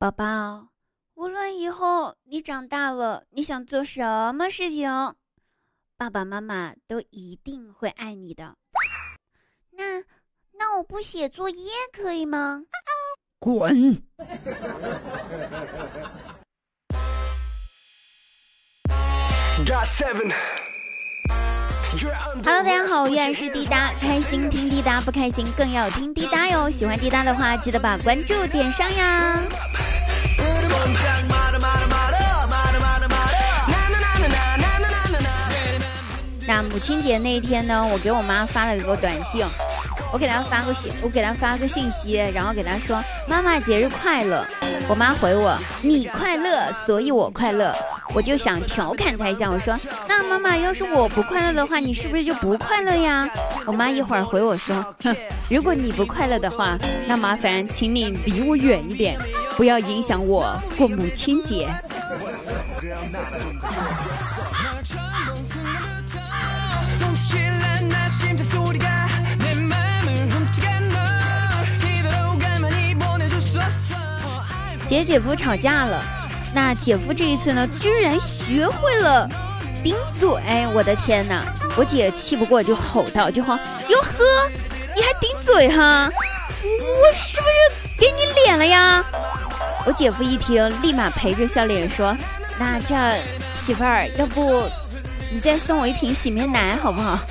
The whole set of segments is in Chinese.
宝宝，无论以后你长大了，你想做什么事情，爸爸妈妈都一定会爱你的。那那我不写作业可以吗？滚！Hello，大家好，我依然是滴答，开心听滴答，不开心更要听滴答哟。喜欢滴答的话，记得把关注点上呀。那母亲节那一天呢，我给我妈发了一个短信。我给她发个信，我给她发个信息，然后给她说：“妈妈节日快乐。”我妈回我：“你快乐，所以我快乐。”我就想调侃他一下，我说：“那妈妈要是我不快乐的话，你是不是就不快乐呀？”我妈一会儿回我说：“哼，如果你不快乐的话，那麻烦请你离我远一点，不要影响我过母亲节。”姐姐夫吵架了，那姐夫这一次呢，居然学会了顶嘴！我的天哪！我姐气不过就吼道：“就吼哟呵，你还顶嘴哈？我是不是给你脸了呀？”我姐夫一听，立马陪着笑脸说：“那这媳妇儿，要不你再送我一瓶洗面奶好不好？”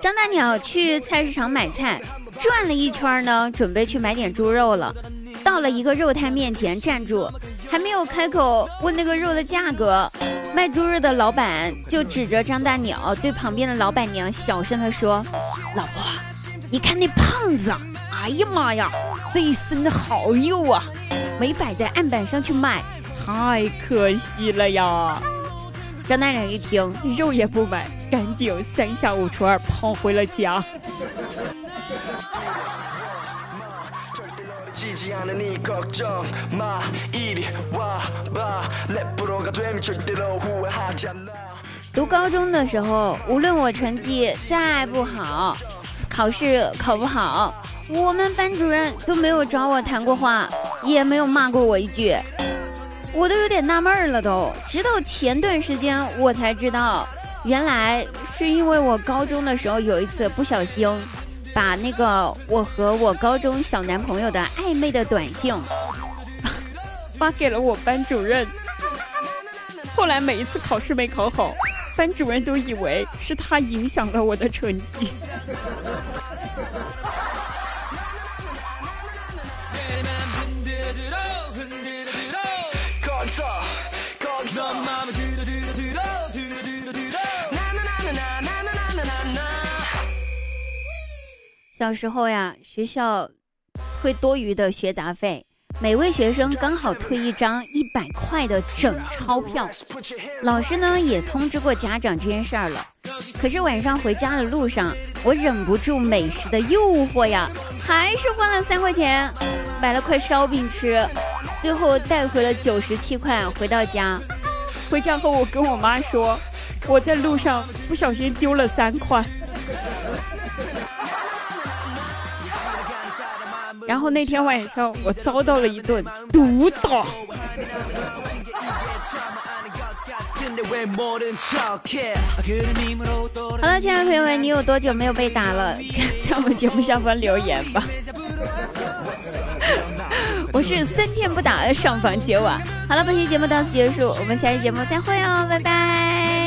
张大鸟去菜市场买菜，转了一圈呢，准备去买点猪肉了。到了一个肉摊面前站住，还没有开口问那个肉的价格，卖猪肉的老板就指着张大鸟对旁边的老板娘小声的说：“老婆，你看那胖子，哎呀妈呀，这一身的好肉啊，没摆在案板上去卖。”太可惜了呀！张大人一听，肉也不买，赶紧三下五除二跑回了家。读高中的时候，无论我成绩再不好，考试考不好，我们班主任都没有找我谈过话，也没有骂过我一句。我都有点纳闷了，都直到前段时间我才知道，原来是因为我高中的时候有一次不小心，把那个我和我高中小男朋友的暧昧的短信 发给了我班主任。后来每一次考试没考好，班主任都以为是他影响了我的成绩。小时候呀，学校会多余的学杂费，每位学生刚好退一张一百块的整钞票。老师呢也通知过家长这件事儿了，可是晚上回家的路上，我忍不住美食的诱惑呀，还是花了三块钱买了块烧饼吃，最后带回了九十七块。回到家，回家后我跟我妈说，我在路上不小心丢了三块。然后那天晚上，我遭到了一顿毒打。好了，亲爱的朋友们，你有多久没有被打了？在我们节目下方留言吧。我是三天不打上房揭瓦。好了，本期节目到此结束，我们下期节目再会哦，拜拜。